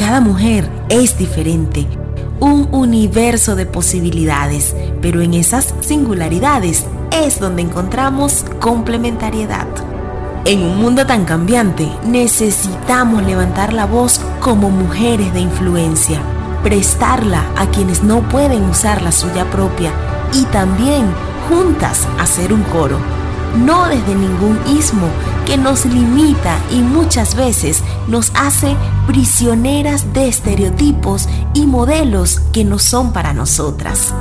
Cada mujer es diferente, un universo de posibilidades, pero en esas singularidades es donde encontramos complementariedad. En un mundo tan cambiante, necesitamos levantar la voz como mujeres de influencia, prestarla a quienes no pueden usar la suya propia y también juntas hacer un coro, no desde ningún ismo que nos limita y muchas veces nos hace prisioneras de estereotipos y modelos que no son para nosotras.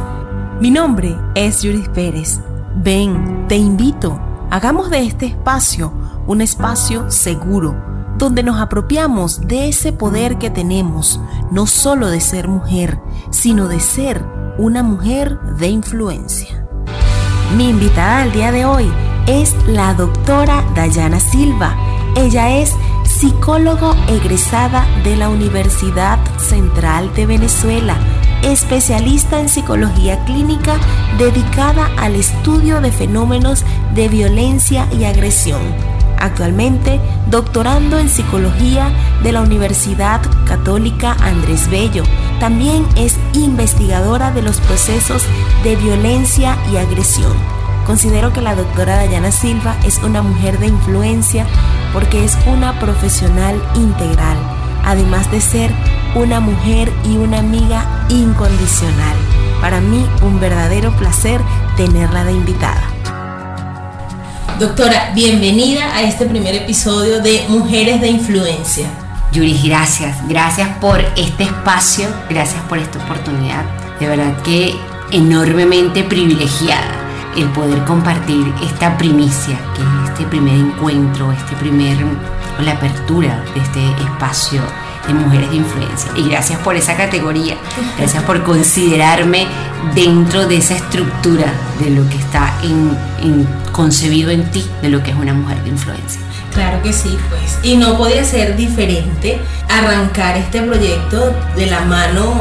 Mi nombre es Judith Pérez. Ven, te invito, hagamos de este espacio un espacio seguro, donde nos apropiamos de ese poder que tenemos, no solo de ser mujer, sino de ser una mujer de influencia. Mi invitada al día de hoy es la doctora Dayana Silva. Ella es psicólogo egresada de la Universidad Central de Venezuela, especialista en psicología clínica dedicada al estudio de fenómenos de violencia y agresión actualmente doctorando en psicología de la Universidad Católica Andrés Bello. También es investigadora de los procesos de violencia y agresión. Considero que la doctora Dayana Silva es una mujer de influencia porque es una profesional integral, además de ser una mujer y una amiga incondicional. Para mí un verdadero placer tenerla de invitada. Doctora, bienvenida a este primer episodio de Mujeres de Influencia. Yuri, gracias. Gracias por este espacio, gracias por esta oportunidad. De verdad que enormemente privilegiada el poder compartir esta primicia, que es este primer encuentro, este primer, la apertura de este espacio de mujeres de influencia. Y gracias por esa categoría, gracias por considerarme dentro de esa estructura de lo que está concebido en ti, de lo que es una mujer de influencia. Claro que sí, pues. Y no podía ser diferente arrancar este proyecto de la mano,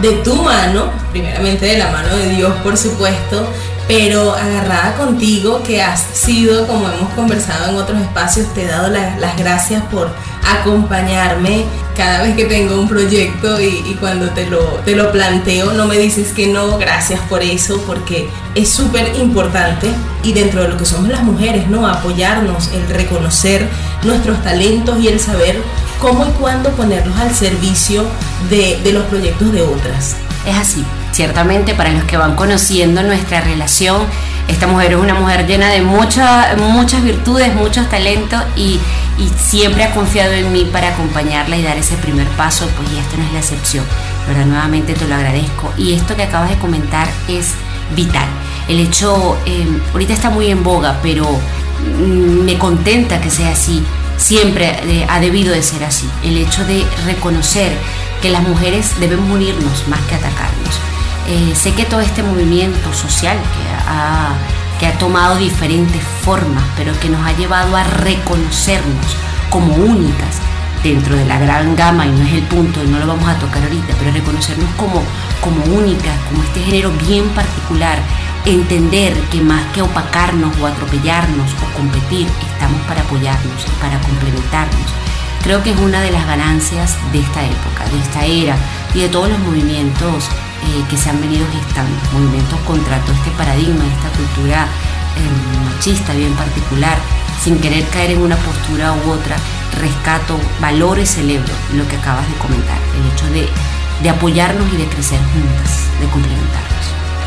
de tu mano, primeramente de la mano de Dios, por supuesto, pero agarrada contigo, que has sido, como hemos conversado en otros espacios, te he dado las gracias por acompañarme cada vez que tengo un proyecto y, cuando te lo, te lo planteo no me dices que no, gracias por eso, porque es súper importante y dentro de lo que somos las mujeres, ¿no? Apoyarnos, el reconocer nuestros talentos y el saber cómo y cuándo ponerlos al servicio de, de los proyectos de otras. Es así, ciertamente para los que van conociendo nuestra relación, esta mujer es una mujer llena de muchas virtudes, muchos talentos y, siempre ha confiado en mí para acompañarla y dar ese primer paso, pues y esto no es la excepción. Pero nuevamente te lo agradezco. Y esto que acabas de comentar es vital. El hecho, em, ahorita está muy en boga, pero mm, me contenta que sea así. Siempre eh, ha debido de ser así. El hecho de reconocer que las mujeres debemos unirnos más que atacarnos. Eh, sé que todo este movimiento social que ha, que ha tomado diferentes formas, pero que nos ha llevado a reconocernos como únicas dentro de la gran gama, y no es el punto, no lo vamos a tocar ahorita, pero reconocernos como, como únicas, como este género bien particular, entender que más que opacarnos o atropellarnos o competir, estamos para apoyarnos y para complementarnos. Creo que es una de las ganancias de esta época, de esta era y de todos los movimientos eh, que se han venido gestando, movimientos contra todo este paradigma, esta cultura eh, machista bien particular, sin querer caer en una postura u otra, rescato, valoro y celebro lo que acabas de comentar, el hecho de, de apoyarnos y de crecer juntas, de complementarnos.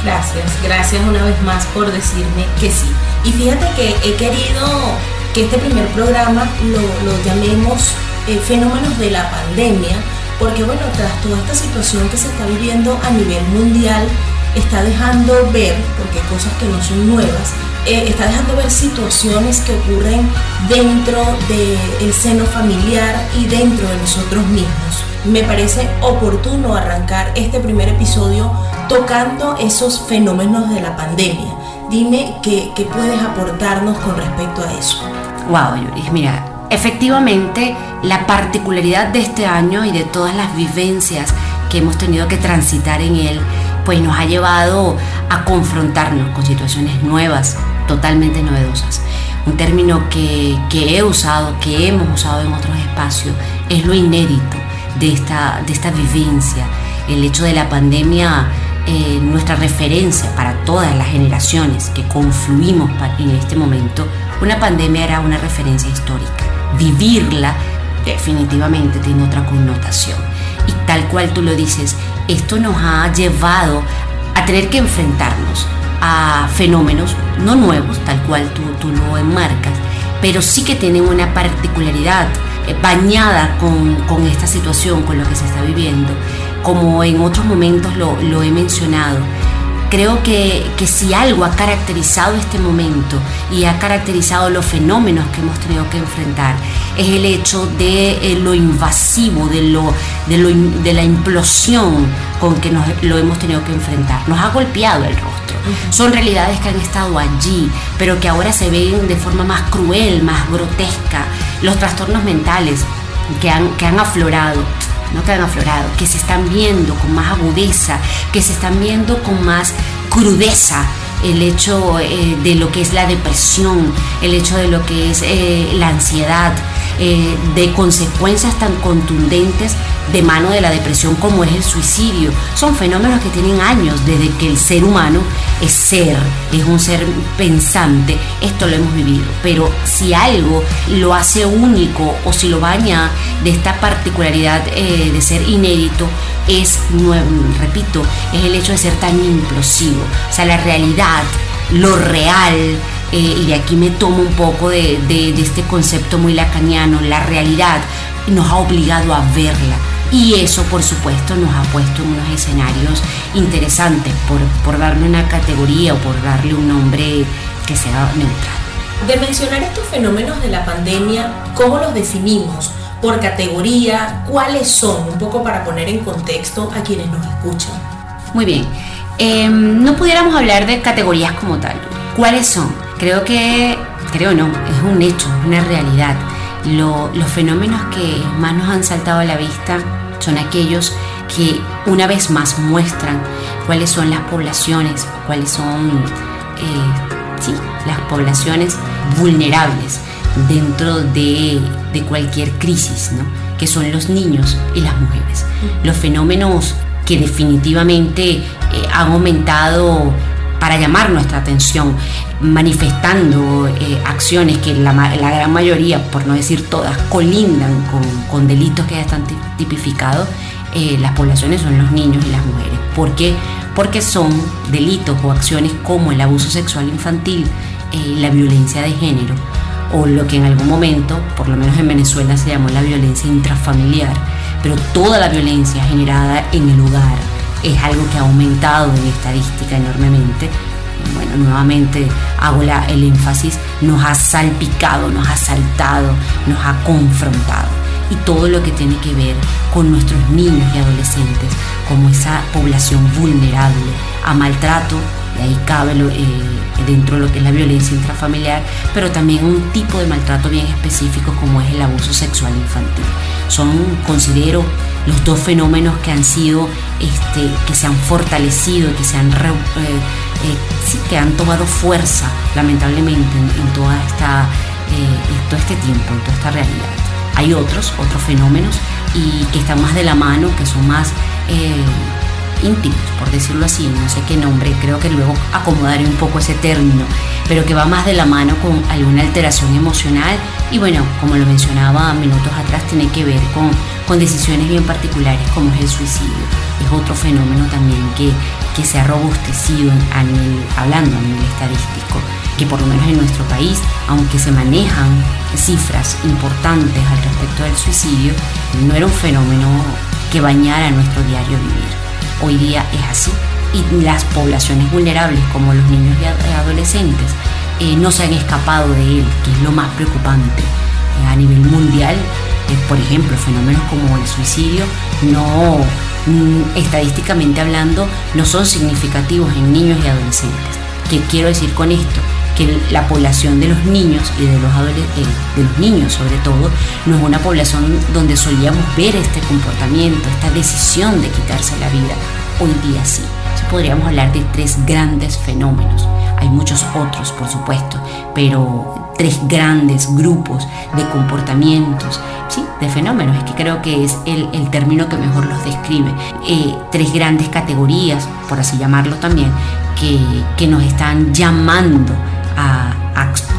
Gracias, gracias una vez más por decirme que sí. Y fíjate que he querido que este primer programa lo, llamemos eh, fenómenos de la pandemia, porque bueno, tras toda esta situación que se está viviendo a nivel mundial, está dejando ver, porque hay cosas que no son nuevas, eh, está dejando ver situaciones que ocurren dentro del seno familiar y dentro de nosotros mismos. Me parece oportuno arrancar este primer episodio tocando esos fenómenos de la pandemia. Dime qué, qué puedes aportarnos con respecto a eso. Wow, Yuri, mira, Efectivamente, la particularidad de este año y de todas las vivencias que hemos tenido que transitar en él, pues nos ha llevado a confrontarnos con situaciones nuevas, totalmente novedosas. Un término que, he usado, que hemos usado en otros espacios, es lo inédito. de esta, de esta vivencia. El hecho de la pandemia, eh, nuestra referencia para todas las generaciones que confluimos en este momento, una pandemia era una referencia histórica. Vivirla definitivamente tiene otra connotación. Y tal cual tú lo dices, esto nos ha llevado a tener que enfrentarnos a fenómenos no nuevos, tal cual tú, tú lo enmarcas, pero sí que tienen una particularidad eh, bañada con, con, esta situación, con lo que se está viviendo, como en otros momentos lo, lo he mencionado. Creo que, que, si algo ha caracterizado este momento y ha caracterizado los fenómenos que hemos tenido que enfrentar, es el hecho de eh, lo invasivo, de, lo, de, lo, de la implosión con que nos, lo hemos tenido que enfrentar. Nos ha golpeado el rostro son realidades que han estado allí, pero que ahora se ven de forma más cruel, más grotesca. Los trastornos mentales que han, que han aflorado no han aflorado, que se están viendo con más agudeza, que se están viendo con más crudeza el hecho eh, de lo que es la depresión, el hecho de lo que es eh, la ansiedad, eh, de consecuencias tan contundentes de mano de la depresión como es el suicidio. Son fenómenos que tienen años desde que el ser humano es ser, es un ser pensante. Esto lo hemos vivido. Pero si algo lo hace único o si lo baña de esta particularidad eh, de ser inédito, es, repito, es el hecho de ser tan implosivo. O sea, la realidad, lo real, eh, y de aquí me tomo un poco de, este concepto muy lacaniano, la realidad nos ha obligado a verla. Y eso, por supuesto, nos ha puesto en unos escenarios interesantes por, por darle una categoría o por darle un nombre que sea neutral. De mencionar estos fenómenos de la pandemia, ¿cómo los definimos? ¿Por categoría? ¿Cuáles son? Un poco para poner en contexto a quienes nos escuchan. Muy bien. Em, no pudiéramos hablar de categorías como tal. ¿Cuáles son? Creo que, creo no, es un hecho, una realidad. los fenómenos que más nos han saltado a la vista son aquellos que una vez más muestran cuáles son las poblaciones, cuáles son eh, las poblaciones vulnerables dentro de, cualquier crisis, ¿no? que son los niños y las mujeres. Los fenómenos que definitivamente eh, han aumentado para llamar nuestra atención, manifestando eh, acciones que la, gran mayoría, por no decir todas, colindan con, delitos que ya están tipificados, eh, las poblaciones son los niños y las mujeres. ¿Por qué? Porque son delitos o acciones como el abuso sexual infantil, eh, la violencia de género, o lo que en algún momento, por lo menos en Venezuela, se llamó la violencia intrafamiliar, pero toda la violencia generada en el hogar, es algo que ha aumentado en estadística enormemente. Bueno, nuevamente hago el énfasis, nos ha salpicado, nos ha saltado, nos ha confrontado. Y todo lo que tiene que ver con nuestros niños y adolescentes, como esa población vulnerable a maltrato, y ahí cabe eh, dentro de lo que es la violencia intrafamiliar, pero también un tipo de maltrato bien específico como es el abuso sexual infantil. Son, considero, los dos fenómenos que han sido, este, que se han fortalecido, que se han, eh, eh, que han tomado fuerza, lamentablemente, en, toda esta, todo este tiempo, en toda esta realidad. Hay otros, otros fenómenos y que están más de la mano, que son más íntimos, por decirlo así, no sé qué nombre, creo que luego acomodaré un poco ese término, pero que va más de la mano con alguna alteración emocional y bueno, como lo mencionaba minutos atrás, tiene que ver con, con decisiones bien particulares como es el suicidio. Es otro fenómeno también que, que se ha robustecido a nivel, hablando a nivel estadístico, que por lo menos en nuestro país, aunque se manejan cifras importantes al respecto del suicidio, no era un fenómeno que bañara nuestro diario vivir hoy día es así. Y las poblaciones vulnerables, como los niños y adolescentes, eh, no se han escapado de él, que es lo más preocupante. Eh, a nivel mundial, por ejemplo, fenómenos como el suicidio, no, mm, estadísticamente hablando, no son significativos en niños y adolescentes. ¿Qué quiero decir con esto? que la población de los niños y de los, de los niños sobre todo no es una población donde solíamos ver este comportamiento, esta decisión de quitarse la vida. Hoy día sí. Podríamos hablar de tres grandes fenómenos. Hay muchos otros, por supuesto, pero tres grandes grupos de comportamientos, ¿sí? de fenómenos, es que creo que es el, término que mejor los describe. Eh, tres grandes categorías, por así llamarlo también, que, que nos están llamando a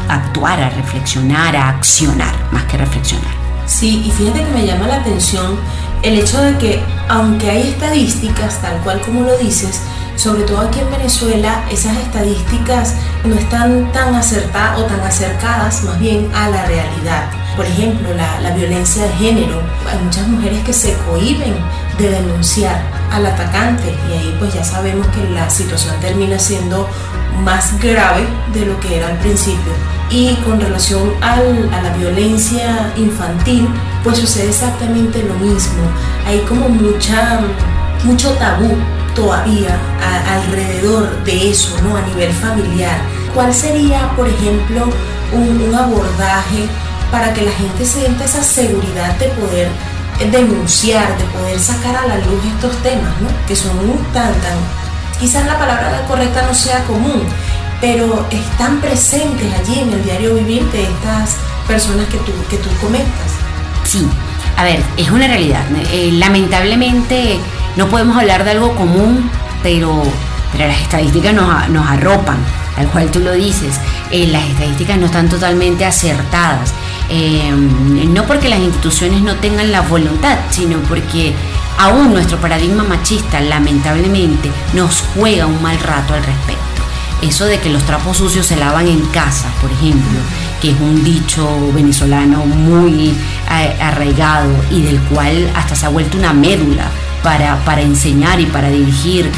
actuar, a reflexionar, a accionar, más que reflexionar. Sí, y fíjate que me llama la atención el hecho de que aunque hay estadísticas, tal cual como lo dices, sobre todo aquí en Venezuela, esas estadísticas no están tan acertadas o tan acercadas más bien a la realidad. Por ejemplo, la, la violencia de género. Hay muchas mujeres que se cohiben de denunciar al atacante y ahí pues ya sabemos que la situación termina siendo más grave de lo que era al principio. Y con relación al, a la violencia infantil, pues sucede exactamente lo mismo. Hay como mucha, mucho tabú todavía alrededor de eso, ¿no? A nivel familiar. ¿Cuál sería, por ejemplo, un, un abordaje para que la gente sienta esa seguridad de poder denunciar, de poder sacar a la luz estos temas, ¿no? Que son tan, tan, quizás la palabra correcta no sea común, pero están presentes allí en el diario vivir de estas personas que tú, que tú comentas. Sí, a ver, es una realidad. Eh, lamentablemente no podemos hablar de algo común, pero, pero las estadísticas nos, nos arropan, tal cual tú lo dices. Eh, las estadísticas no están totalmente acertadas. Eh, no porque las instituciones no tengan la voluntad, sino porque aún nuestro paradigma machista lamentablemente nos juega un mal rato al respecto. Eso de que los trapos sucios se lavan en casa, por ejemplo, que es un dicho venezolano muy eh, arraigado y del cual hasta se ha vuelto una médula para, para enseñar y para dirigir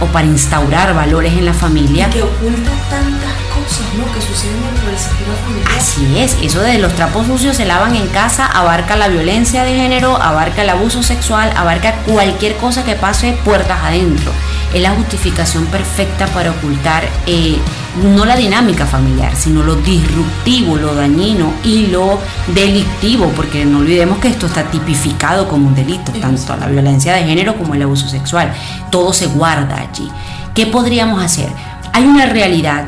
o para instaurar valores en la familia. que oculta tantas cosas ¿no? que suceden dentro del sistema familiar. Así es, eso de los trapos sucios se lavan en casa abarca la violencia de género, abarca el abuso sexual, abarca cualquier cosa que pase puertas adentro es la justificación perfecta para ocultar eh, no la dinámica familiar, sino lo disruptivo, lo dañino y lo delictivo, porque no olvidemos que esto está tipificado como un delito, tanto la violencia de género como el abuso sexual. Todo se guarda allí. ¿Qué podríamos hacer? Hay una realidad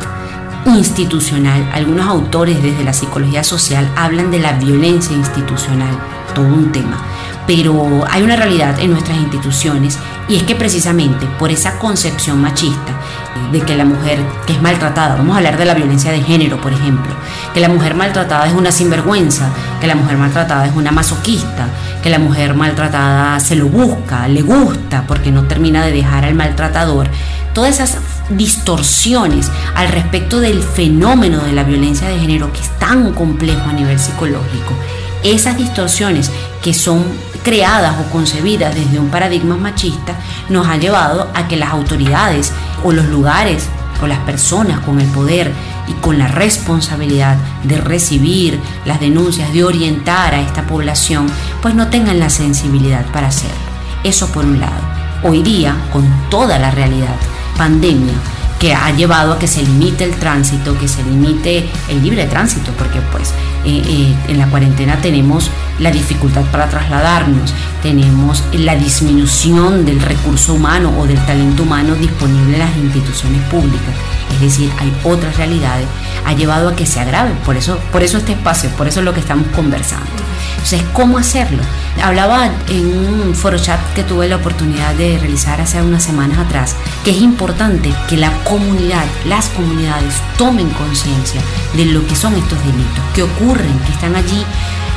institucional. Algunos autores desde la psicología social hablan de la violencia institucional, todo un tema pero hay una realidad en nuestras instituciones y es que precisamente por esa concepción machista eh, de que la mujer que es maltratada, vamos a hablar de la violencia de género, por ejemplo, que la mujer maltratada es una sinvergüenza, que la mujer maltratada es una masoquista, que la mujer maltratada se lo busca, le gusta porque no termina de dejar al maltratador, todas esas distorsiones al respecto del fenómeno de la violencia de género que es tan complejo a nivel psicológico, esas distorsiones que son creadas o concebidas desde un paradigma machista nos ha llevado a que las autoridades o los lugares o las personas con el poder y con la responsabilidad de recibir las denuncias, de orientar a esta población, pues no tengan la sensibilidad para hacerlo. Eso por un lado. Hoy día, con toda la realidad, pandemia, que ha llevado a que se limite el tránsito, que se limite el libre tránsito, porque pues eh, eh, en la cuarentena tenemos la dificultad para trasladarnos, tenemos la disminución del recurso humano o del talento humano disponible en las instituciones públicas. Es decir, hay otras realidades, ha llevado a que se agrave, por eso, por eso este espacio, por eso es lo que estamos conversando. Entonces, ¿cómo hacerlo? Hablaba en un foro chat que tuve la oportunidad de realizar hace unas semanas atrás, que es importante que la comunidad, las comunidades tomen conciencia de lo que son estos delitos, que ocurren, que están allí.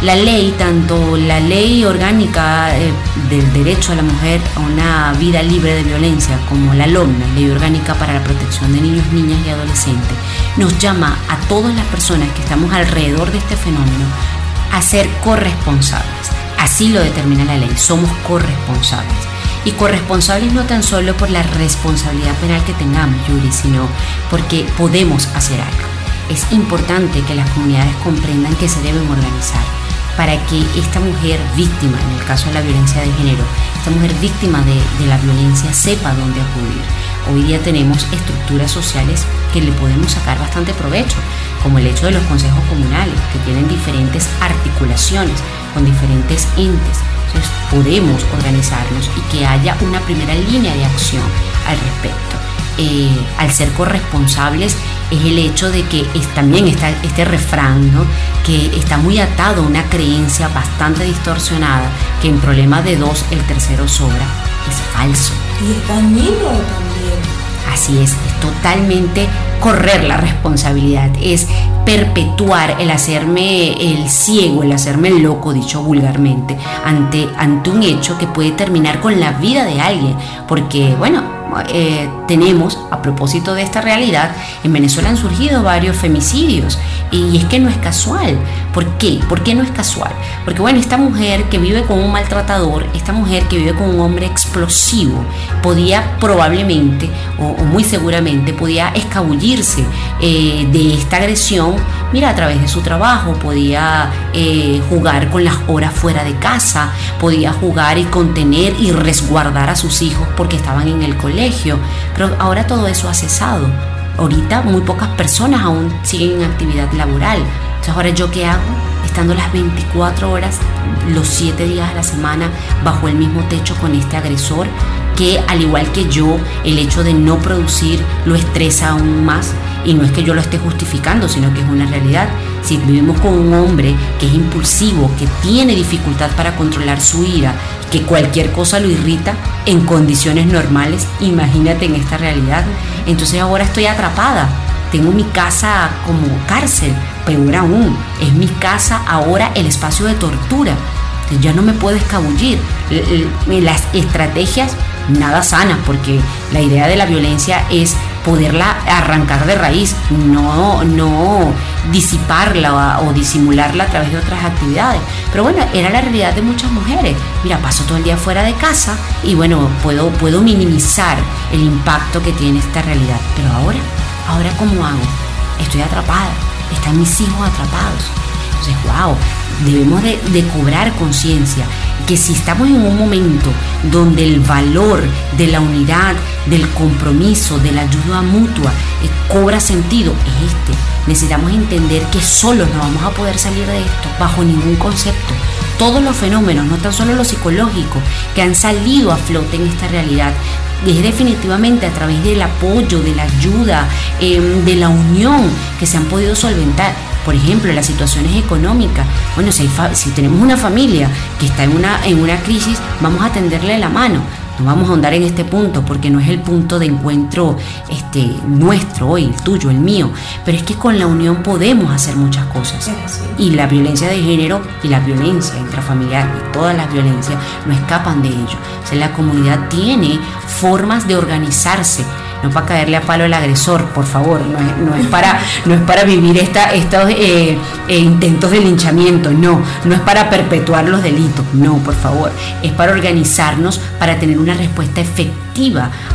La ley, tanto la ley orgánica eh, del derecho a la mujer a una vida libre de violencia, como la LOM, la Ley Orgánica para la Protección de Niños, Niñas y Adolescentes, nos llama a todas las personas que estamos alrededor de este fenómeno a ser corresponsables. Así lo determina la ley, somos corresponsables. Y corresponsables no tan solo por la responsabilidad penal que tengamos, Yuri, sino porque podemos hacer algo. Es importante que las comunidades comprendan que se deben organizar para que esta mujer víctima, en el caso de la violencia de género, esta mujer víctima de, la violencia sepa dónde acudir. Hoy día tenemos estructuras sociales que le podemos sacar bastante provecho como el hecho de los consejos comunales, que tienen diferentes articulaciones con diferentes entes. Entonces podemos organizarnos y que haya una primera línea de acción al respecto. Eh, al ser corresponsables es el hecho de que también está este refrán, ¿no? que está muy atado a una creencia bastante distorsionada, que en problema de dos el tercero sobra. Es falso. Y es dañino también. Así es, es totalmente correr la responsabilidad, es perpetuar el hacerme el ciego, el hacerme el loco, dicho vulgarmente, ante, ante un hecho que puede terminar con la vida de alguien. Porque, bueno, eh, tenemos, a propósito de esta realidad, en Venezuela han surgido varios femicidios y es que no es casual. ¿Por qué? ¿Por qué no es casual? Porque bueno, esta mujer que vive con un maltratador, esta mujer que vive con un hombre explosivo, podía probablemente o, muy seguramente podía escabullirse eh, de esta agresión, mira, a través de su trabajo, podía eh, jugar con las horas fuera de casa, podía jugar y contener y resguardar a sus hijos porque estaban en el colegio pero ahora todo eso ha cesado. Ahorita muy pocas personas aún siguen en actividad laboral. Entonces ahora yo qué hago? Estando las 24 horas, los 7 días de la semana bajo el mismo techo con este agresor, que al igual que yo, el hecho de no producir lo estresa aún más. Y no es que yo lo esté justificando, sino que es una realidad. Si vivimos con un hombre que es impulsivo, que tiene dificultad para controlar su ira, que cualquier cosa lo irrita en condiciones normales, imagínate en esta realidad. Entonces ahora estoy atrapada. Tengo mi casa como cárcel, peor aún, es mi casa ahora el espacio de tortura. Ya no me puedo escabullir. Las estrategias nada sanas, porque la idea de la violencia es poderla arrancar de raíz, no, no disiparla o, disimularla a través de otras actividades. Pero bueno, era la realidad de muchas mujeres. Mira, paso todo el día fuera de casa y bueno, puedo, puedo minimizar el impacto que tiene esta realidad. Pero ahora, ahora ¿cómo hago? Estoy atrapada, están mis hijos atrapados. Entonces, wow, debemos de, cobrar conciencia que si estamos en un momento donde el valor de la unidad, del compromiso, de la ayuda mutua eh, cobra sentido, es este. Necesitamos entender que solos no vamos a poder salir de esto bajo ningún concepto. Todos los fenómenos, no tan solo los psicológicos, que han salido a flote en esta realidad, es definitivamente a través del apoyo, de la ayuda, em, de la unión que se han podido solventar. Por ejemplo, las situaciones económicas. Bueno, si, si tenemos una familia que está en una, en una crisis, vamos a tenderle la mano. No vamos a ahondar en este punto porque no es el punto de encuentro este, nuestro hoy, el tuyo, el mío. Pero es que con la unión podemos hacer muchas cosas. Y la violencia de género y la violencia intrafamiliar y todas las violencias no escapan de ello. O sea, la comunidad tiene formas de organizarse no para caerle a palo al agresor, por favor, no es, para, no es para vivir estos eh, eh, intentos de linchamiento, no, no es para perpetuar los delitos, no, por favor, es para organizarnos para tener una respuesta efectiva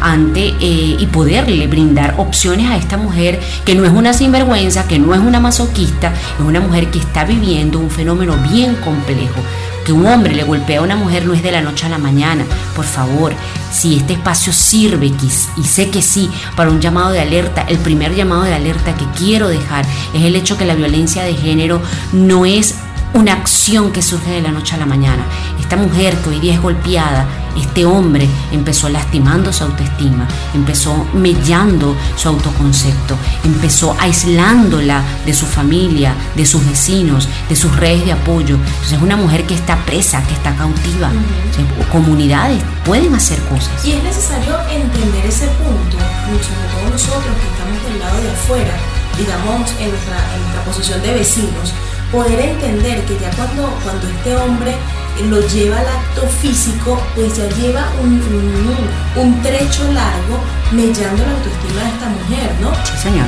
ante eh, y poderle brindar opciones a esta mujer que no es una sinvergüenza, que no es una masoquista, es una mujer que está viviendo un fenómeno bien complejo que un hombre le golpea a una mujer no es de la noche a la mañana. Por favor, si este espacio sirve, y sé que sí, para un llamado de alerta, el primer llamado de alerta que quiero dejar es el hecho que la violencia de género no es una acción que surge de la noche a la mañana. Esta mujer que hoy día es golpeada, este hombre empezó lastimando su autoestima, empezó mellando su autoconcepto, empezó aislándola de su familia, de sus vecinos, de sus redes de apoyo. Entonces es una mujer que está presa, que está cautiva. comunidades pueden hacer cosas. Y es necesario entender ese punto, sobre todo nosotros que estamos del lado de afuera, digamos en nuestra, en nuestra posición de vecinos, poder entender que ya cuando, cuando este hombre lo lleva al acto físico, pues ya lleva un, un, trecho largo mellando la autoestima de esta mujer, ¿no? Sí, señor.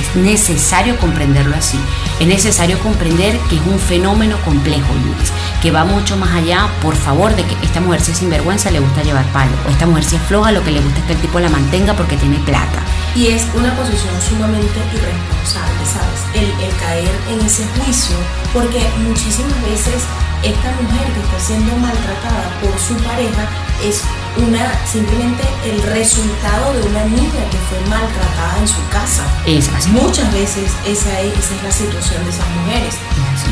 Es necesario comprenderlo así. Es necesario comprender que es un fenómeno complejo, Luis, que va mucho más allá, por favor, de que esta mujer si es sinvergüenza le gusta llevar palo, o esta mujer si es floja, lo que le gusta es que el tipo la mantenga porque tiene plata. Y es una posición sumamente irresponsable, ¿sabes? El, el caer en ese juicio, porque muchísimas veces esta mujer que está siendo maltratada por su pareja es una simplemente el resultado de una niña que fue maltratada en su casa. Es así. Muchas veces esa es, esa es la situación de esas mujeres.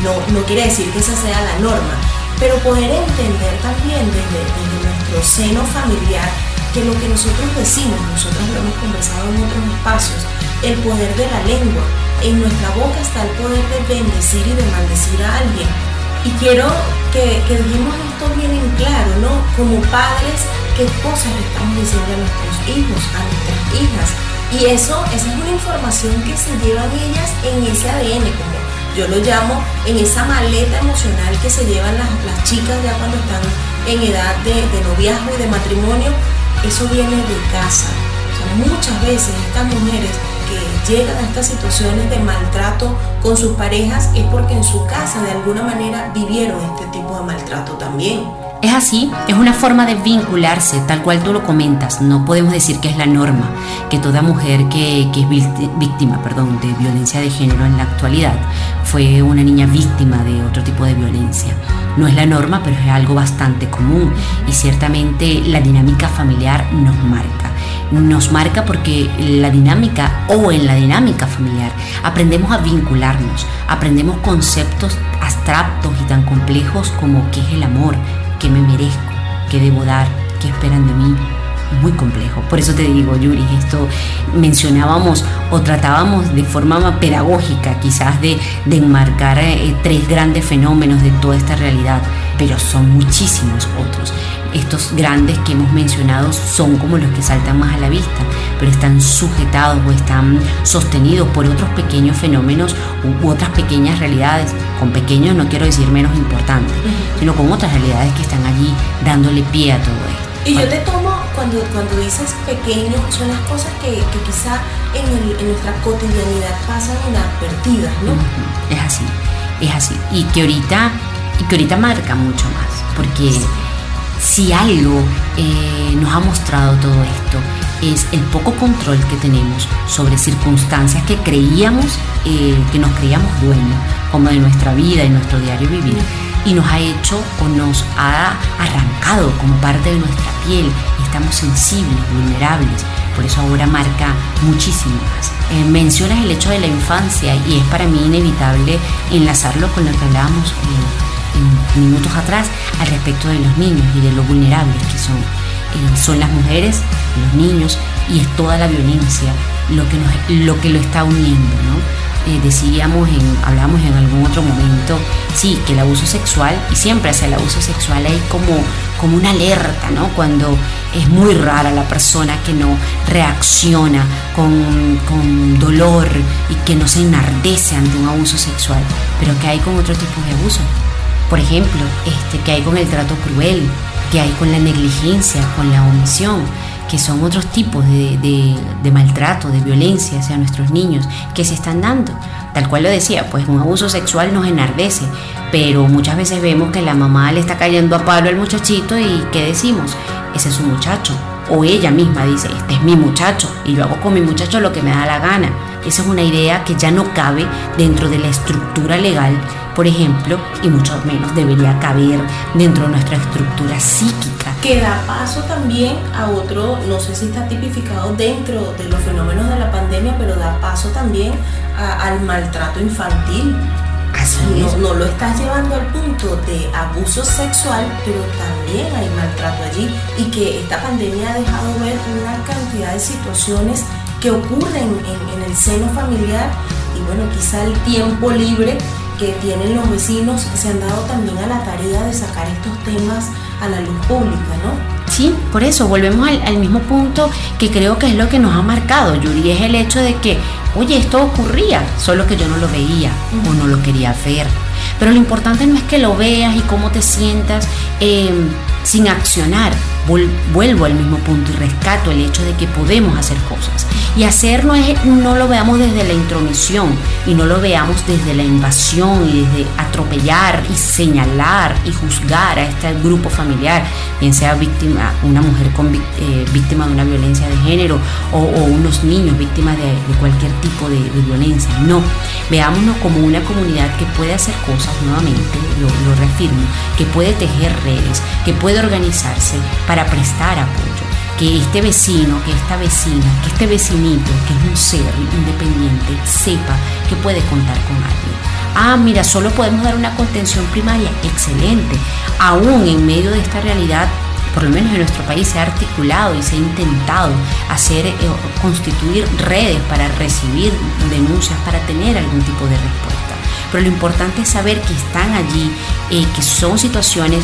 No, no quiere decir que esa sea la norma, pero poder entender también desde, desde nuestro seno familiar que lo que nosotros decimos, nosotros lo hemos conversado en otros espacios, el poder de la lengua. En nuestra boca está el poder de bendecir y de maldecir a alguien. Y quiero que, que esto bien en claro, ¿no? Como padres, qué cosas estamos diciendo a nuestros hijos, a nuestras hijas. Y eso, esa es una información que se llevan ellas en ese ADN, como yo lo llamo, en esa maleta emocional que se llevan las, chicas ya cuando están en edad de noviazgo y de matrimonio, eso viene de casa. muchas veces estas mujeres que llegan a estas situaciones de maltrato con sus parejas es porque en su casa de alguna manera vivieron este tipo de maltrato también. Es así, es una forma de vincularse, tal cual tú lo comentas. No podemos decir que es la norma, que toda mujer que, es víctima perdón, de violencia de género en la actualidad fue una niña víctima de otro tipo de violencia. No es la norma, pero es algo bastante común y ciertamente la dinámica familiar nos marca. Nos marca porque la dinámica o en la dinámica familiar aprendemos a vincularnos, aprendemos conceptos abstractos y tan complejos como qué es el amor, qué me merezco, qué debo dar, qué esperan de mí. Muy complejo. Por eso te digo, Yuri, esto mencionábamos o tratábamos de forma pedagógica quizás de, enmarcar eh, tres grandes fenómenos de toda esta realidad, pero son muchísimos otros. Estos grandes que hemos mencionado son como los que saltan más a la vista, pero están sujetados o están sostenidos por otros pequeños fenómenos u otras pequeñas realidades. Con pequeños no quiero decir menos importantes, sino con otras realidades que están allí dándole pie a todo esto. Y yo te tomo, cuando, cuando dices pequeño, son las cosas que, que quizá en, en, nuestra cotidianidad pasan inadvertidas, ¿no? Es así, es así. Y que ahorita, y que ahorita marca mucho más, porque si algo eh, nos ha mostrado todo esto es el poco control que tenemos sobre circunstancias que creíamos, eh, que nos creíamos dueños, como de nuestra vida y nuestro diario vivir, y nos ha hecho o nos ha arrancado como parte de nuestra piel. Estamos sensibles, vulnerables, por eso ahora marca muchísimo más. Eh, mencionas el hecho de la infancia y es para mí inevitable enlazarlo con lo que hablábamos. Minutos atrás al respecto de los niños y de lo vulnerables que son. Eh, son las mujeres, los niños y es toda la violencia lo que, lo, que lo está uniendo. ¿no? Eh, decíamos, en, hablábamos en algún otro momento, sí, que el abuso sexual, y siempre hacia el abuso sexual hay como, como una alerta. Cuando es muy rara la persona que no reacciona con, con dolor y que no se enardece ante un abuso sexual, pero que hay con otro tipo de abuso por ejemplo, este, que hay con el trato cruel, que hay con la negligencia, con la omisión, que son otros tipos de, maltrato, de violencia hacia nuestros niños que se están dando. Tal cual lo decía, pues un abuso sexual nos enardece, pero muchas veces vemos que la mamá le está cayendo a palo al muchachito y ¿qué decimos? Ese es su muchacho. O ella misma dice, este es mi muchacho y yo hago con mi muchacho lo que me da la gana. Esa es una idea que ya no cabe dentro de la estructura legal por ejemplo, y mucho menos debería caber dentro de nuestra estructura psíquica. Que da paso también a otro, no sé si está tipificado dentro de los fenómenos de la pandemia, pero da paso también al maltrato infantil. Así no, no, lo estás llevando al punto de abuso sexual, pero también hay maltrato allí y que esta pandemia ha dejado ver una cantidad de situaciones que ocurren en, en el seno familiar y bueno, quizá el tiempo libre que tienen los vecinos se han dado también a la tarea de sacar estos temas a la luz pública, ¿no? Sí, por eso volvemos al, al, mismo punto que creo que es lo que nos ha marcado, Yuri, es el hecho de que, oye, esto ocurría, solo que yo no lo veía uh -huh. o no lo quería ver. Pero lo importante no es que lo veas y cómo te sientas eh, sin accionar. Vuelvo al mismo punto y rescato el hecho de que podemos hacer cosas. Y hacer no, es, no lo veamos desde la intromisión y no lo veamos desde la invasión y desde atropellar y señalar y juzgar a este grupo familiar, bien sea víctima, una mujer eh, víctima de una violencia de género o, o unos niños víctimas de, cualquier tipo de, de, violencia. No, veámonos como una comunidad que puede hacer cosas nuevamente, lo, lo reafirmo, que puede tejer redes, que puede organizarse para prestar apoyo. Que este vecino, que esta vecina, que este vecinito, que es un ser independiente, sepa que puede contar con alguien. Ah, mira, solo podemos dar una contención primaria. Excelente. Aún en medio de esta realidad por lo menos en nuestro país se ha articulado y se ha intentado hacer, eh, constituir redes para recibir denuncias, para tener algún tipo de respuesta. Pero lo importante es saber que están allí, eh, que son situaciones,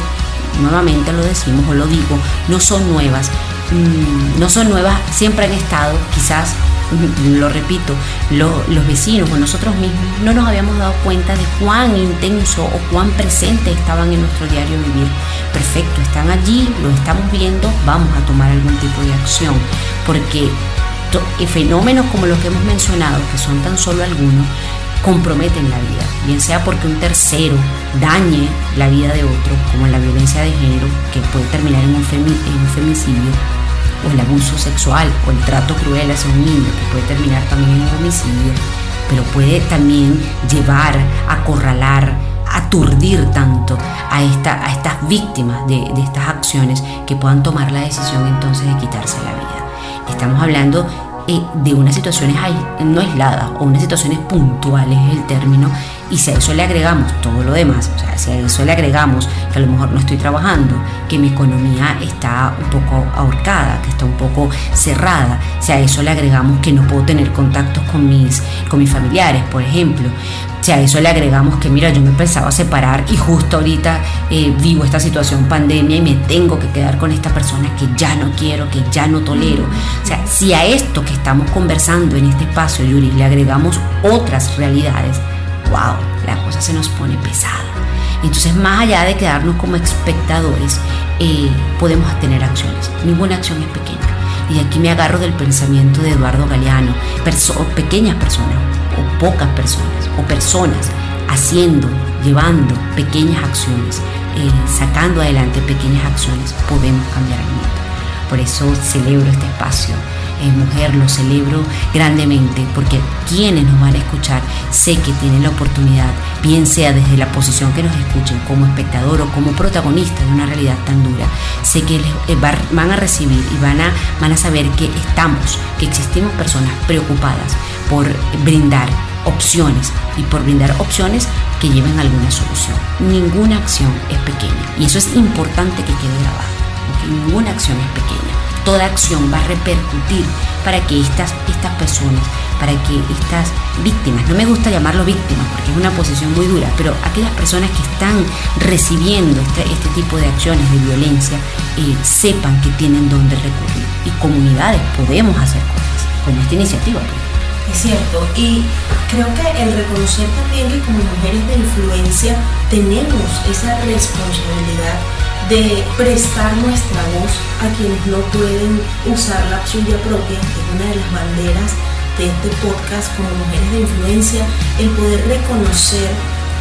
nuevamente lo decimos o lo digo, no son nuevas, mm, no son nuevas, siempre han estado, quizás lo repito, los vecinos o nosotros mismos no nos habíamos dado cuenta de cuán intenso o cuán presente estaban en nuestro diario vivir. Perfecto, están allí, lo estamos viendo, vamos a tomar algún tipo de acción, porque fenómenos como los que hemos mencionado, que son tan solo algunos, comprometen la vida, bien sea porque un tercero dañe la vida de otro, como la violencia de género, que puede terminar en un, femicidio, o el abuso sexual o el trato cruel hacia un niño, que puede terminar también en un homicidio, pero puede también llevar, acorralar, aturdir tanto a, esta, a estas víctimas de, de estas acciones que puedan tomar la decisión entonces de quitarse la vida. Estamos hablando de unas situaciones no aisladas o unas situaciones puntuales es el término y si a eso le agregamos todo lo demás, o sea, si a eso le agregamos que a lo mejor no estoy trabajando, que mi economía está un poco ahorcada, que está un poco cerrada, si a eso le agregamos que no puedo tener contactos con mis, con mis familiares, por ejemplo, si a eso le agregamos que, mira, yo me pensaba separar y justo ahorita eh, vivo esta situación pandemia y me tengo que quedar con esta persona que ya no quiero, que ya no tolero. O sea, si a esto que estamos conversando en este espacio, Yuri, le agregamos otras realidades, wow, la cosa se nos pone pesada. Entonces, más allá de quedarnos como espectadores, eh, podemos tener acciones. Ninguna acción es pequeña. Y aquí me agarro del pensamiento de Eduardo Galeano, pequeñas personas o pocas personas o personas haciendo, llevando pequeñas acciones, eh, sacando adelante pequeñas acciones, podemos cambiar el mundo. Por eso celebro este espacio mujer, lo celebro grandemente porque quienes nos van a escuchar sé que tienen la oportunidad, bien sea desde la posición que nos escuchen como espectador o como protagonista de una realidad tan dura, sé que eh, van a recibir y van a, van a saber que estamos, que existimos personas preocupadas por brindar opciones y por brindar opciones que lleven alguna solución. Ninguna acción es pequeña y eso es importante que quede grabado, porque ninguna acción es pequeña toda acción va a repercutir para que estas, estas personas, para que estas víctimas, no me gusta llamarlo víctimas porque es una posición muy dura, pero aquellas personas que están recibiendo este, este tipo de acciones de violencia eh, sepan que tienen donde recurrir. Y comunidades podemos hacer cosas, como esta iniciativa. Es cierto, y creo que el reconocer también que como mujeres de influencia tenemos esa responsabilidad de prestar nuestra voz a quienes no pueden usar la suya propia, que es una de las banderas de este podcast como mujeres de influencia, el poder reconocer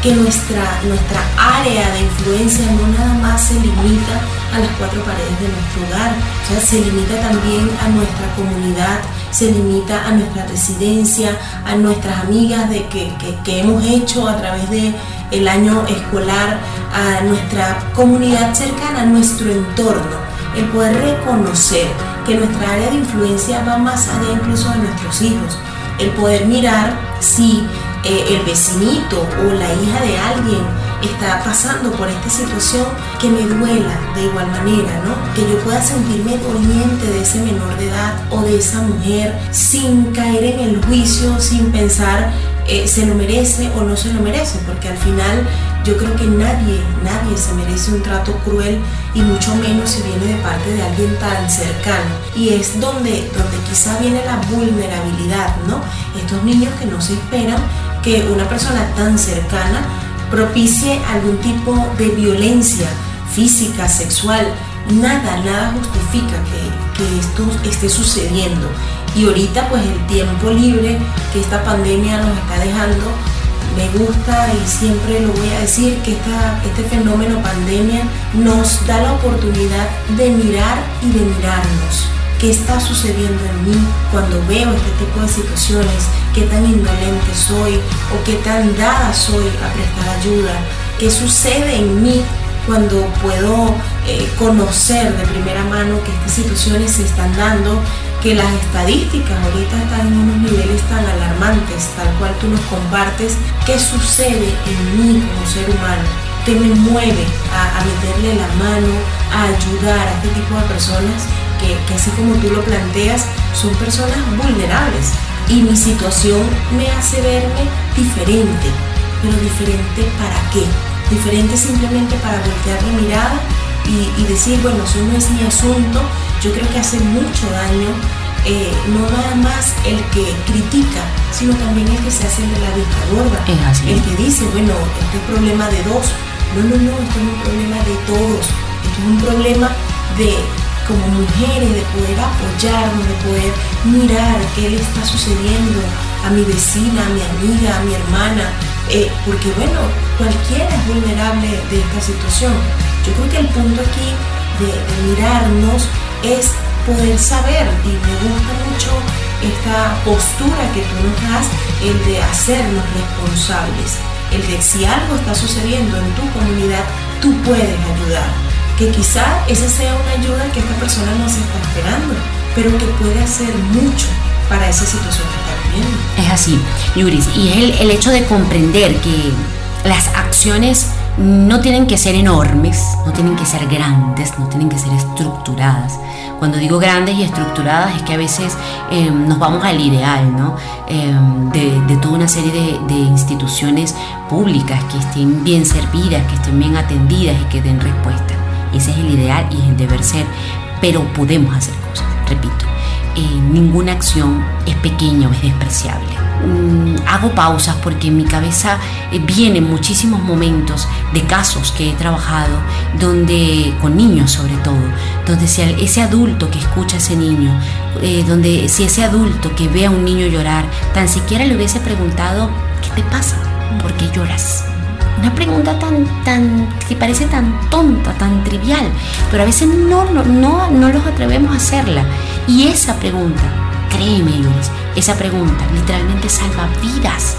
que nuestra, nuestra área de influencia no nada más se limita a las cuatro paredes de nuestro hogar, o sea, se limita también a nuestra comunidad, se limita a nuestra residencia, a nuestras amigas de que, que hemos hecho a través de el año escolar, a nuestra comunidad cercana, a nuestro entorno, el poder reconocer que nuestra área de influencia va más allá incluso de nuestros hijos, el poder mirar si eh, el vecinito o la hija de alguien está pasando por esta situación, que me duela de igual manera, ¿no? Que yo pueda sentirme doliente de ese menor de edad o de esa mujer sin caer en el juicio, sin pensar eh, se lo merece o no se lo merece, porque al final yo creo que nadie, nadie se merece un trato cruel y mucho menos si viene de parte de alguien tan cercano. Y es donde, donde quizá viene la vulnerabilidad, ¿no? Estos niños que no se esperan que una persona tan cercana propicie algún tipo de violencia física, sexual. Nada, nada justifica que, que esto esté sucediendo. Y ahorita pues el tiempo libre que esta pandemia nos está dejando, me gusta y siempre lo voy a decir que esta, este fenómeno pandemia nos da la oportunidad de mirar y de mirarnos. ¿Qué está sucediendo en mí cuando veo este tipo de situaciones? ¿Qué tan indolente soy o qué tan dada soy a prestar ayuda? ¿Qué sucede en mí cuando puedo eh, conocer de primera mano que estas situaciones se están dando que las estadísticas ahorita están en unos niveles tan alarmantes, tal cual tú nos compartes, qué sucede en mí como ser humano, que me mueve a, meterle la mano, a ayudar a este tipo de personas que, que así como tú lo planteas, son personas vulnerables. Y mi situación me hace verme diferente, pero diferente para qué? Diferente simplemente para voltear la mirada y, decir, bueno, eso no es mi asunto, yo creo que hace mucho daño, eh, no nada más el que critica, sino también el que se hace de la vista gorda, el que dice, bueno, este es problema de dos, no, no, no, esto es un problema de todos, esto es un problema de como mujeres, de poder apoyarnos, de poder mirar qué le está sucediendo a mi vecina, a mi amiga, a mi hermana, eh, porque bueno, cualquiera es vulnerable de esta situación. Yo creo que el punto aquí de, mirarnos es poder saber y me gusta mucho esta postura que tú nos das, el de hacernos responsables, el de si algo está sucediendo en tu comunidad, tú puedes ayudar. Que quizá esa sea una ayuda que esta persona no se está esperando, pero que puede hacer mucho para esa situación que está viviendo. Es así, Yuris, y es el, el hecho de comprender que las acciones no tienen que ser enormes, no tienen que ser grandes, no tienen que ser estructuradas. Cuando digo grandes y estructuradas es que a veces em, nos vamos al ideal, ¿no? Em, de, toda una serie de, de, instituciones públicas que estén bien servidas, que estén bien atendidas y que den respuesta. Ese es el ideal y es el deber ser, pero podemos hacer cosas, repito. Eh, ninguna acción es pequeña o es despreciable. Mm, hago pausas porque en mi cabeza eh, vienen muchísimos momentos de casos que he trabajado donde con niños sobre todo donde si ese adulto que escucha a ese niño eh, donde si ese adulto que ve a un niño llorar tan siquiera le hubiese preguntado qué te pasa por qué lloras una pregunta tan, tan, que parece tan tonta, tan trivial, pero a veces no, no, no, no los atrevemos a hacerla. Y esa pregunta Créeme, Luis, esa pregunta literalmente salva vidas.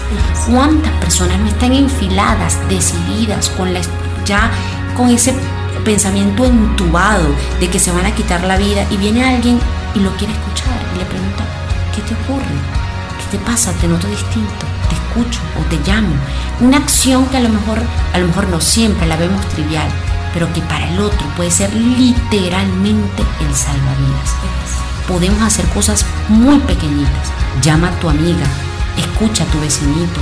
¿Cuántas personas no están enfiladas, decididas, con la, ya con ese pensamiento entubado de que se van a quitar la vida y viene alguien y lo quiere escuchar y le pregunta, ¿qué te ocurre? ¿Qué te pasa? Te noto distinto, te escucho o te llamo. Una acción que a lo mejor, a lo mejor no siempre la vemos trivial, pero que para el otro puede ser literalmente el salvavidas podemos hacer cosas muy pequeñitas. Llama a tu amiga, escucha a tu vecinito,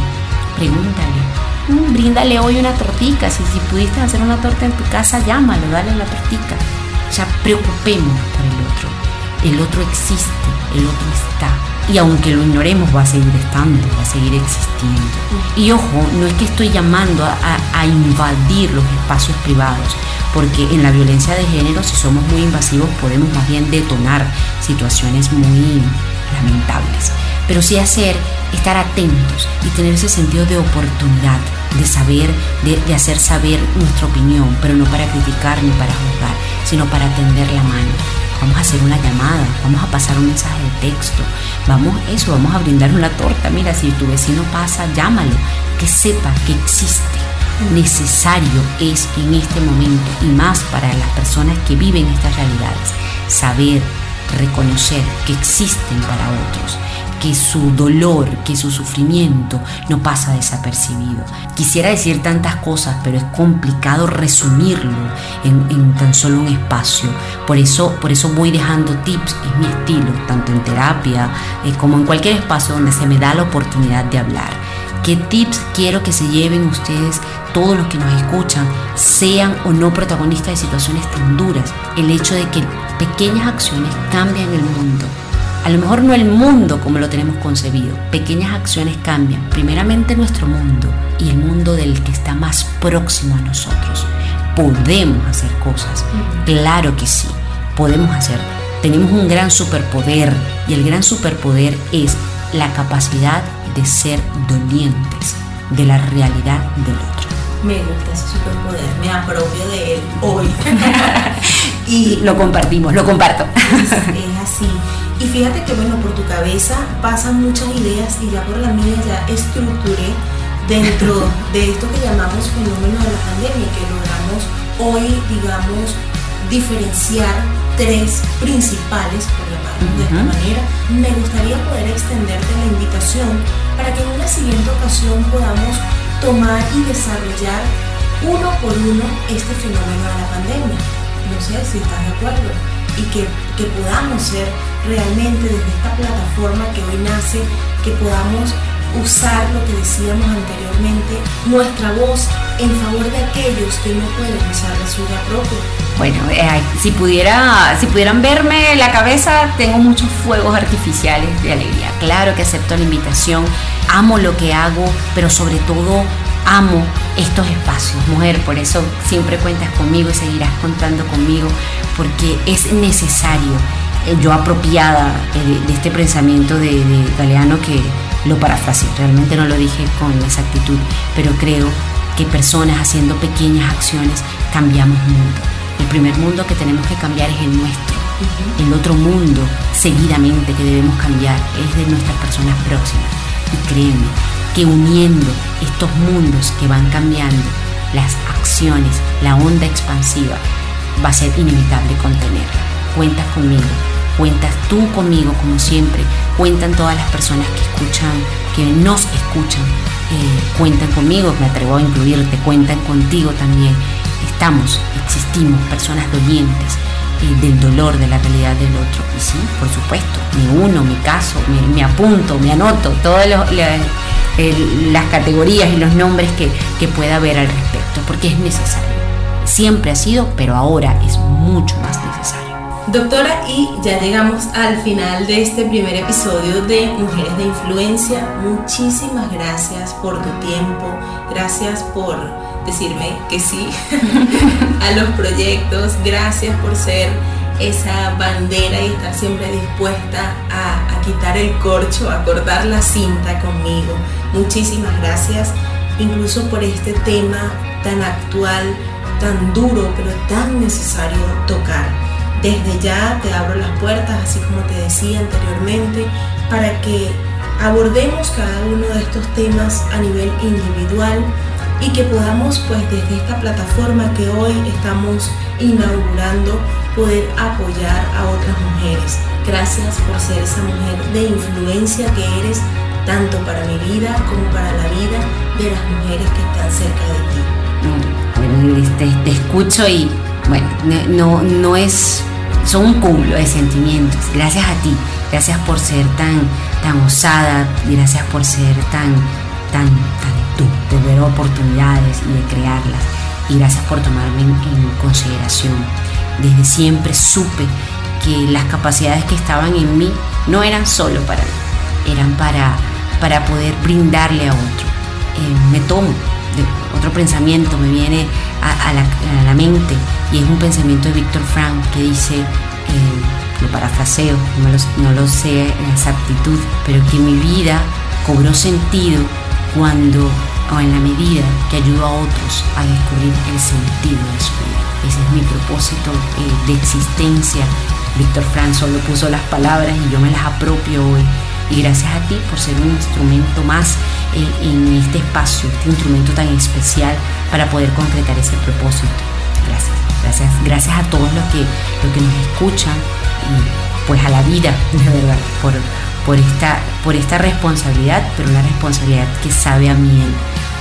pregúntale, mm, bríndale hoy una tortica. Si, si pudiste hacer una torta en tu casa, llámalo, dale la tortica. O sea, preocupemos por el otro. El otro existe, el otro está. Y aunque lo ignoremos, va a seguir estando, va a seguir existiendo. Y ojo, no es que estoy llamando a invadir los espacios privados porque en la violencia de género, si somos muy invasivos, podemos más bien detonar situaciones muy lamentables. Pero sí hacer, estar atentos y tener ese sentido de oportunidad, de saber, de, hacer saber nuestra opinión, pero no para criticar ni para juzgar, sino para tender la mano. Vamos a hacer una llamada, vamos a pasar un mensaje de texto, vamos eso, vamos a brindar una torta. Mira, si tu vecino pasa, llámalo, que sepa que existe necesario es en este momento y más para las personas que viven estas realidades, saber, reconocer que existen para otros, que su dolor, que su sufrimiento no pasa desapercibido. Quisiera decir tantas cosas, pero es complicado resumirlo en, tan solo un espacio. Por eso, por eso voy dejando tips, es mi estilo, tanto en terapia eh, como en cualquier espacio donde se me da la oportunidad de hablar. ¿Qué tips quiero que se lleven ustedes todos los que nos escuchan, sean o no protagonistas de situaciones tan duras, el hecho de que pequeñas acciones cambian el mundo. A lo mejor no el mundo como lo tenemos concebido, pequeñas acciones cambian primeramente nuestro mundo y el mundo del que está más próximo a nosotros. Podemos hacer cosas, claro que sí, podemos hacer. Tenemos un gran superpoder y el gran superpoder es la capacidad de ser dolientes de la realidad del otro me gusta ese superpoder, me apropio de él hoy. y lo compartimos, lo comparto. es, así. Y fíjate que bueno, por tu cabeza pasan muchas ideas y ya por la mía ya estructuré dentro de esto que llamamos fenómeno de la pandemia, que logramos hoy, digamos, diferenciar tres principales, por llamarlo de esta manera. Me gustaría poder extenderte la invitación para que en una siguiente ocasión podamos tomar y desarrollar uno por uno este fenómeno de la pandemia. No sé si estás de acuerdo. Y que, que podamos ser realmente desde esta plataforma que hoy nace, que podamos usar lo que decíamos anteriormente, nuestra voz en favor de aquellos que no pueden usar la suya propia. Bueno, eh, si, pudiera, si pudieran verme la cabeza, tengo muchos fuegos artificiales de alegría. Claro que acepto la invitación, amo lo que hago, pero sobre todo amo estos espacios, mujer, por eso siempre cuentas conmigo y seguirás contando conmigo, porque es necesario, yo apropiada eh, de, este pensamiento de, de Galeano que lo parafraseé, realmente no lo dije con exactitud, pero creo que personas haciendo pequeñas acciones cambiamos mundo. El primer mundo que tenemos que cambiar es el nuestro. El otro mundo, seguidamente, que debemos cambiar es de nuestras personas próximas. Y créeme que uniendo estos mundos que van cambiando, las acciones, la onda expansiva, va a ser inevitable contenerla. Cuentas conmigo, cuentas tú conmigo como siempre, cuentan todas las personas que escuchan, que nos escuchan, eh, cuentan conmigo, me atrevo a incluirte, cuentan contigo también. Estamos, existimos, personas dolientes eh, del dolor, de la realidad del otro. Y sí, por supuesto, me uno, me caso, me, apunto, me anoto, todas las categorías y los nombres que pueda haber al respecto, porque es necesario. Siempre ha sido, pero ahora es mucho más necesario. Doctora, y ya llegamos al final de este primer episodio de Mujeres de Influencia. Muchísimas gracias por tu tiempo, gracias por decirme que sí a los proyectos, gracias por ser esa bandera y estar siempre dispuesta a, quitar el corcho, a cortar la cinta conmigo. Muchísimas gracias, incluso por este tema tan actual, tan duro, pero tan necesario tocar desde ya te abro las puertas, así como te decía anteriormente, para que abordemos cada uno de estos temas a nivel individual y que podamos pues desde esta plataforma que hoy estamos inaugurando poder apoyar a otras mujeres. Gracias por ser esa mujer de influencia que eres tanto para mi vida como para la vida de las mujeres que están cerca de ti. Bueno, te, te escucho y bueno, no, no es son un cúmulo de sentimientos. Gracias a ti, gracias por ser tan, tan osada, gracias por ser tan, tan, tan tú, de ver oportunidades y de crearlas. Y gracias por tomarme en, consideración. Desde siempre supe que las capacidades que estaban en mí no eran solo para mí, eran para, para poder brindarle a otro. Eh, me tomo otro pensamiento me viene a, la, mente y es un pensamiento de Víctor Frank que dice, eh, lo parafraseo, no lo, no lo sé en exactitud, pero que mi vida cobró sentido cuando o en la medida que ayudo a otros a descubrir el sentido de su vida. Ese es mi propósito eh, de existencia. Víctor Frank solo puso las palabras y yo me las apropio hoy. Y gracias a ti por ser un instrumento más en, este espacio, este instrumento tan especial para poder concretar ese propósito. Gracias, gracias, gracias a todos los que, los que nos escuchan y pues a la vida, de verdad, por, por, esta, por esta responsabilidad, pero una responsabilidad que sabe a miel,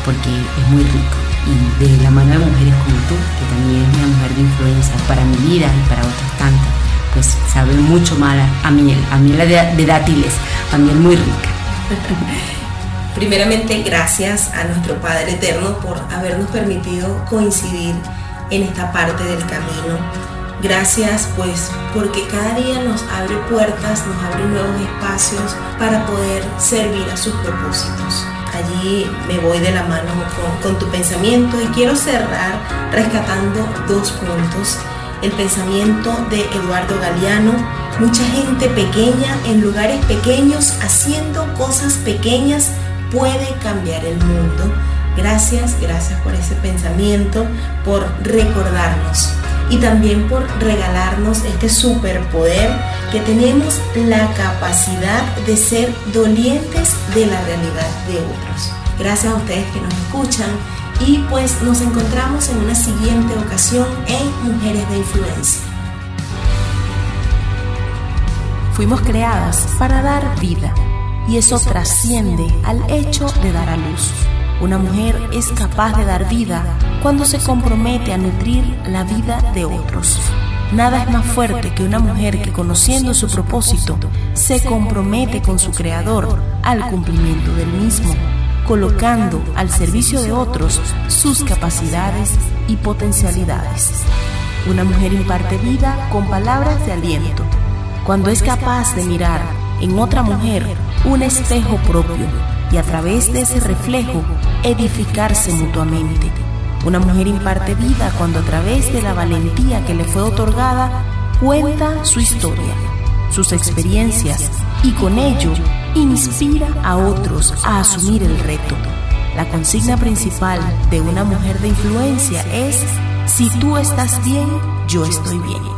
porque es muy rico. Y de la mano de mujeres como tú, que también es una mujer de influencia para mi vida y para otras tantas, pues sabe mucho más a miel, a miel de, de dátiles, a miel muy rica. Primeramente, gracias a nuestro Padre Eterno por habernos permitido coincidir en esta parte del camino. Gracias pues porque cada día nos abre puertas, nos abre nuevos espacios para poder servir a sus propósitos. Allí me voy de la mano con, con tu pensamiento y quiero cerrar rescatando dos puntos. El pensamiento de Eduardo Galeano, mucha gente pequeña en lugares pequeños haciendo cosas pequeñas puede cambiar el mundo. Gracias, gracias por ese pensamiento, por recordarnos y también por regalarnos este superpoder que tenemos la capacidad de ser dolientes de la realidad de otros. Gracias a ustedes que nos escuchan y pues nos encontramos en una siguiente ocasión en Mujeres de Influencia. Fuimos creadas para dar vida y eso trasciende al hecho de dar a luz. Una mujer es capaz de dar vida cuando se compromete a nutrir la vida de otros. Nada es más fuerte que una mujer que conociendo su propósito se compromete con su creador al cumplimiento del mismo, colocando al servicio de otros sus capacidades y potencialidades. Una mujer imparte vida con palabras de aliento, cuando es capaz de mirar en otra mujer un espejo propio y a través de ese reflejo edificarse mutuamente. Una mujer imparte vida cuando a través de la valentía que le fue otorgada cuenta su historia, sus experiencias y con ello inspira a otros a asumir el reto. La consigna principal de una mujer de influencia es, si tú estás bien, yo estoy bien.